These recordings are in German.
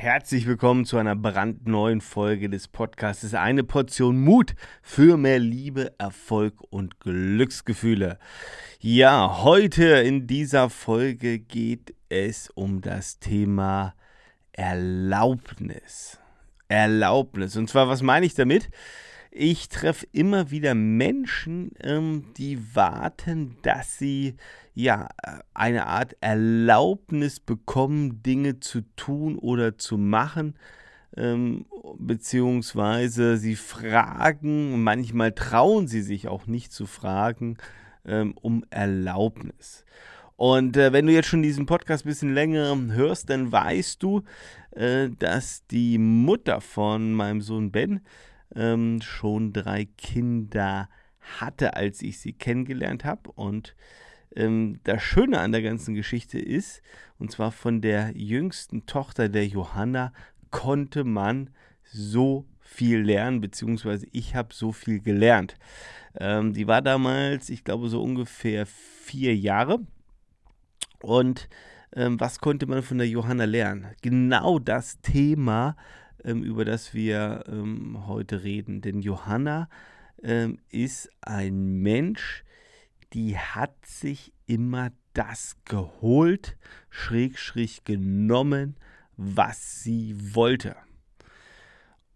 Herzlich willkommen zu einer brandneuen Folge des Podcasts. Eine Portion Mut für mehr Liebe, Erfolg und Glücksgefühle. Ja, heute in dieser Folge geht es um das Thema Erlaubnis. Erlaubnis. Und zwar, was meine ich damit? Ich treffe immer wieder Menschen, ähm, die warten, dass sie ja eine Art Erlaubnis bekommen, Dinge zu tun oder zu machen. Ähm, beziehungsweise sie fragen, manchmal trauen sie sich auch nicht zu fragen, ähm, um Erlaubnis. Und äh, wenn du jetzt schon diesen Podcast ein bisschen länger hörst, dann weißt du, äh, dass die Mutter von meinem Sohn Ben ähm, schon drei Kinder hatte, als ich sie kennengelernt habe. Und ähm, das Schöne an der ganzen Geschichte ist, und zwar von der jüngsten Tochter der Johanna konnte man so viel lernen, beziehungsweise ich habe so viel gelernt. Ähm, die war damals, ich glaube, so ungefähr vier Jahre. Und ähm, was konnte man von der Johanna lernen? Genau das Thema, über das wir ähm, heute reden. Denn Johanna ähm, ist ein Mensch, die hat sich immer das geholt, schräg, schräg genommen, was sie wollte.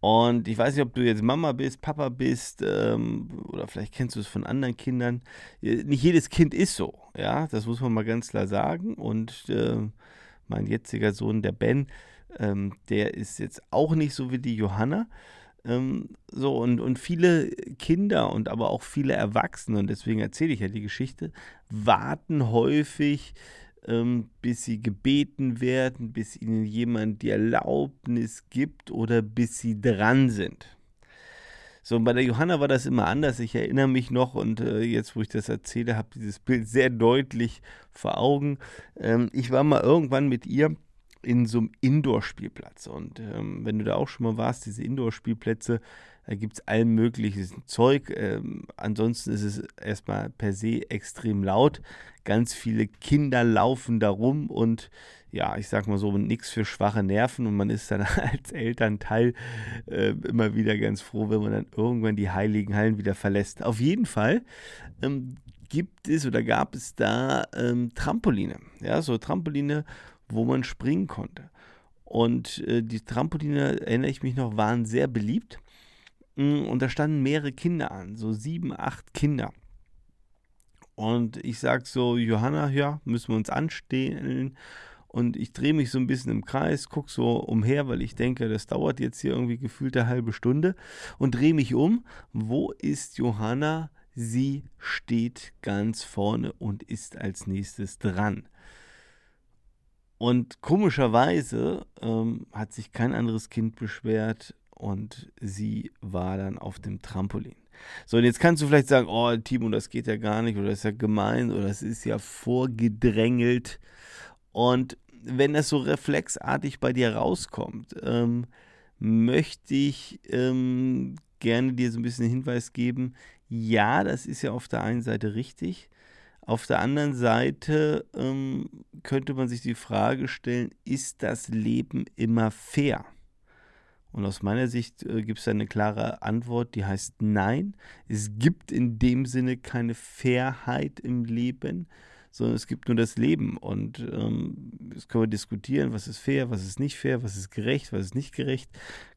Und ich weiß nicht, ob du jetzt Mama bist, Papa bist, ähm, oder vielleicht kennst du es von anderen Kindern. Äh, nicht jedes Kind ist so, ja, das muss man mal ganz klar sagen. Und äh, mein jetziger Sohn, der Ben, ähm, der ist jetzt auch nicht so wie die Johanna. Ähm, so, und, und viele Kinder und aber auch viele Erwachsene, und deswegen erzähle ich ja die Geschichte, warten häufig, ähm, bis sie gebeten werden, bis ihnen jemand die Erlaubnis gibt oder bis sie dran sind. So, und bei der Johanna war das immer anders. Ich erinnere mich noch und äh, jetzt, wo ich das erzähle, habe dieses Bild sehr deutlich vor Augen. Ähm, ich war mal irgendwann mit ihr in so einem Indoor-Spielplatz. Und ähm, wenn du da auch schon mal warst, diese Indoor-Spielplätze, da gibt es allen möglichen Zeug. Ähm, ansonsten ist es erstmal per se extrem laut. Ganz viele Kinder laufen da rum und ja, ich sag mal so, nichts für schwache Nerven und man ist dann als Elternteil äh, immer wieder ganz froh, wenn man dann irgendwann die heiligen Hallen wieder verlässt. Auf jeden Fall ähm, gibt es oder gab es da ähm, Trampoline. Ja, so Trampoline, wo man springen konnte. Und äh, die Trampoline, erinnere ich mich noch, waren sehr beliebt. Mm, und da standen mehrere Kinder an, so sieben, acht Kinder. Und ich sage so, Johanna, ja, müssen wir uns anstehen. Und ich drehe mich so ein bisschen im Kreis, gucke so umher, weil ich denke, das dauert jetzt hier irgendwie gefühlt eine halbe Stunde. Und drehe mich um. Wo ist Johanna? Sie steht ganz vorne und ist als nächstes dran. Und komischerweise ähm, hat sich kein anderes Kind beschwert und sie war dann auf dem Trampolin. So, und jetzt kannst du vielleicht sagen, oh, Timo, das geht ja gar nicht oder das ist ja gemein oder das ist ja vorgedrängelt. Und wenn das so reflexartig bei dir rauskommt, ähm, möchte ich ähm, gerne dir so ein bisschen Hinweis geben, ja, das ist ja auf der einen Seite richtig. Auf der anderen Seite ähm, könnte man sich die Frage stellen, ist das Leben immer fair? Und aus meiner Sicht äh, gibt es eine klare Antwort, die heißt nein. Es gibt in dem Sinne keine Fairheit im Leben sondern es gibt nur das Leben. Und ähm, das können wir diskutieren, was ist fair, was ist nicht fair, was ist gerecht, was ist nicht gerecht.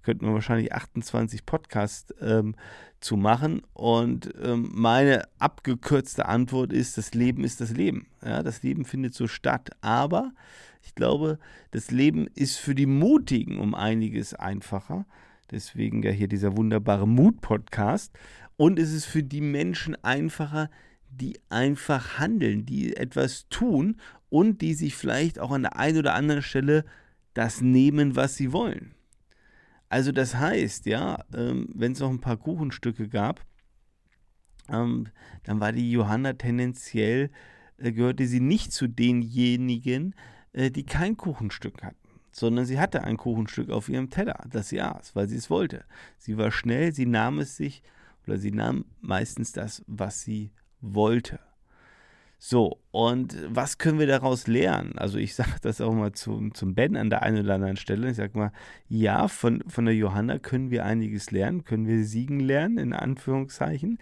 Könnten wir wahrscheinlich 28 Podcasts ähm, zu machen. Und ähm, meine abgekürzte Antwort ist, das Leben ist das Leben. Ja, das Leben findet so statt. Aber ich glaube, das Leben ist für die Mutigen um einiges einfacher. Deswegen ja hier dieser wunderbare Mut-Podcast. Und es ist für die Menschen einfacher, die einfach handeln, die etwas tun und die sich vielleicht auch an der einen oder anderen Stelle das nehmen, was sie wollen. Also das heißt, ja, ähm, wenn es noch ein paar Kuchenstücke gab, ähm, dann war die Johanna tendenziell, äh, gehörte sie nicht zu denjenigen, äh, die kein Kuchenstück hatten sondern sie hatte ein Kuchenstück auf ihrem Teller, das sie aß, weil sie es wollte. Sie war schnell, sie nahm es sich oder sie nahm meistens das, was sie wollte. So, und was können wir daraus lernen? Also ich sage das auch mal zum, zum Ben an der einen oder anderen Stelle. Ich sage mal, ja, von, von der Johanna können wir einiges lernen, können wir siegen lernen, in Anführungszeichen,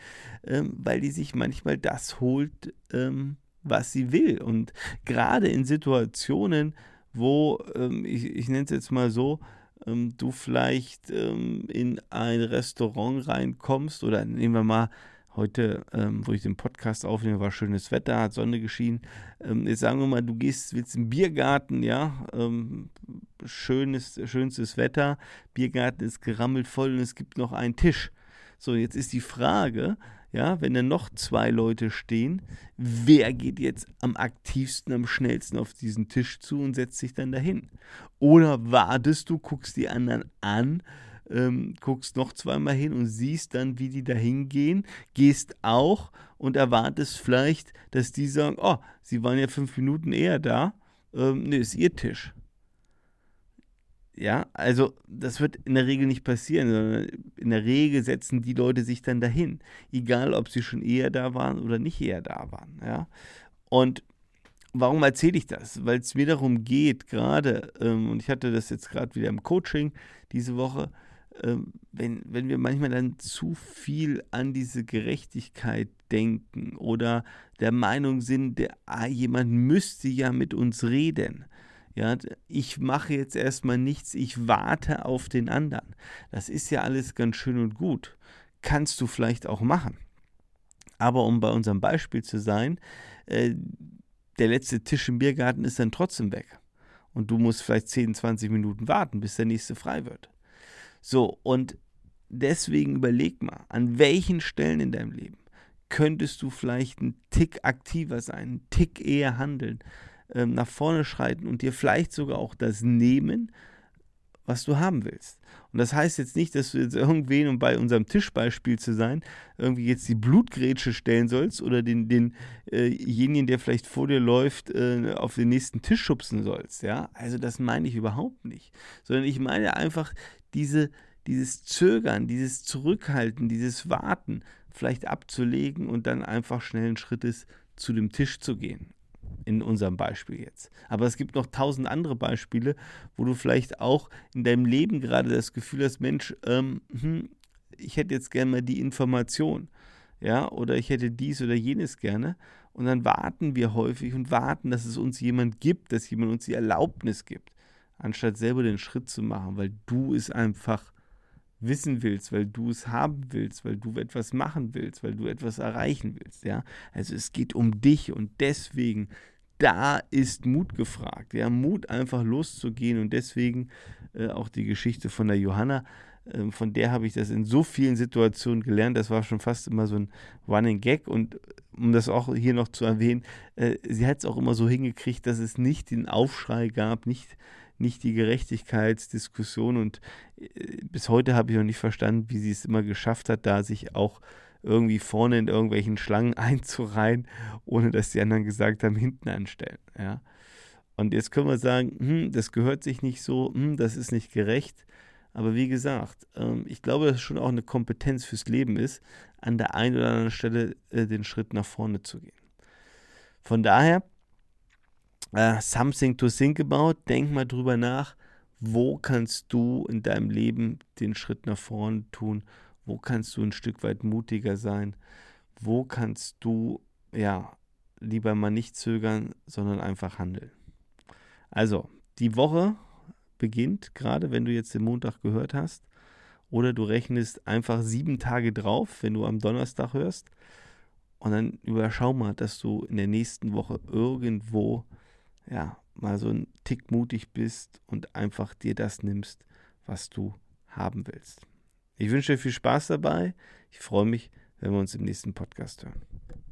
ähm, weil die sich manchmal das holt, ähm, was sie will. Und gerade in Situationen, wo, ähm, ich, ich nenne es jetzt mal so, ähm, du vielleicht ähm, in ein Restaurant reinkommst oder nehmen wir mal Heute, ähm, wo ich den Podcast aufnehme, war schönes Wetter, hat Sonne geschienen. Ähm, jetzt sagen wir mal, du gehst, willst im Biergarten, ja, ähm, schönes, schönstes Wetter, Biergarten ist gerammelt voll und es gibt noch einen Tisch. So, jetzt ist die Frage, ja, wenn da noch zwei Leute stehen, wer geht jetzt am aktivsten, am schnellsten auf diesen Tisch zu und setzt sich dann dahin? Oder wartest du, guckst die anderen an, ähm, guckst noch zweimal hin und siehst dann, wie die da hingehen, gehst auch und erwartest vielleicht, dass die sagen, oh, sie waren ja fünf Minuten eher da, ähm, ne, ist ihr Tisch. Ja, also das wird in der Regel nicht passieren, sondern in der Regel setzen die Leute sich dann dahin, egal ob sie schon eher da waren oder nicht eher da waren. Ja, und warum erzähle ich das? Weil es mir darum geht, gerade, ähm, und ich hatte das jetzt gerade wieder im Coaching diese Woche, wenn, wenn wir manchmal dann zu viel an diese Gerechtigkeit denken oder der Meinung sind, der, ah, jemand müsste ja mit uns reden. Ja, ich mache jetzt erstmal nichts, ich warte auf den anderen. Das ist ja alles ganz schön und gut. Kannst du vielleicht auch machen. Aber um bei unserem Beispiel zu sein, äh, der letzte Tisch im Biergarten ist dann trotzdem weg. Und du musst vielleicht 10, 20 Minuten warten, bis der nächste frei wird. So, und deswegen überleg mal, an welchen Stellen in deinem Leben könntest du vielleicht einen Tick aktiver sein, einen Tick eher handeln, ähm, nach vorne schreiten und dir vielleicht sogar auch das nehmen, was du haben willst. Und das heißt jetzt nicht, dass du jetzt irgendwen, um bei unserem Tischbeispiel zu sein, irgendwie jetzt die Blutgrätsche stellen sollst oder den, denjenigen, äh der vielleicht vor dir läuft, äh, auf den nächsten Tisch schubsen sollst. Ja, also das meine ich überhaupt nicht. Sondern ich meine einfach diese, dieses Zögern, dieses Zurückhalten, dieses Warten vielleicht abzulegen und dann einfach schnellen Schrittes zu dem Tisch zu gehen. In unserem Beispiel jetzt. Aber es gibt noch tausend andere Beispiele, wo du vielleicht auch in deinem Leben gerade das Gefühl hast, Mensch, ähm, hm, ich hätte jetzt gerne mal die Information. Ja, oder ich hätte dies oder jenes gerne. Und dann warten wir häufig und warten, dass es uns jemand gibt, dass jemand uns die Erlaubnis gibt anstatt selber den Schritt zu machen, weil du es einfach wissen willst, weil du es haben willst, weil du etwas machen willst, weil du etwas erreichen willst, ja. Also es geht um dich und deswegen da ist Mut gefragt, ja, Mut einfach loszugehen und deswegen äh, auch die Geschichte von der Johanna, von der habe ich das in so vielen Situationen gelernt, das war schon fast immer so ein Running Gag und um das auch hier noch zu erwähnen, äh, sie hat es auch immer so hingekriegt, dass es nicht den Aufschrei gab, nicht nicht die Gerechtigkeitsdiskussion und äh, bis heute habe ich noch nicht verstanden, wie sie es immer geschafft hat, da sich auch irgendwie vorne in irgendwelchen Schlangen einzureihen, ohne dass die anderen gesagt haben, hinten anstellen. Ja. Und jetzt können wir sagen, hm, das gehört sich nicht so, hm, das ist nicht gerecht. Aber wie gesagt, ähm, ich glaube, dass es schon auch eine Kompetenz fürs Leben ist, an der einen oder anderen Stelle äh, den Schritt nach vorne zu gehen. Von daher uh, something to think about. Denk mal drüber nach, wo kannst du in deinem Leben den Schritt nach vorne tun? Wo kannst du ein Stück weit mutiger sein? Wo kannst du, ja, lieber mal nicht zögern, sondern einfach handeln? Also, die Woche beginnt, gerade wenn du jetzt den Montag gehört hast, oder du rechnest einfach sieben Tage drauf, wenn du am Donnerstag hörst. Und dann überschau mal, dass du in der nächsten Woche irgendwo ja, mal so ein Tick mutig bist und einfach dir das nimmst, was du haben willst. Ich wünsche dir viel Spaß dabei. Ich freue mich, wenn wir uns im nächsten Podcast hören.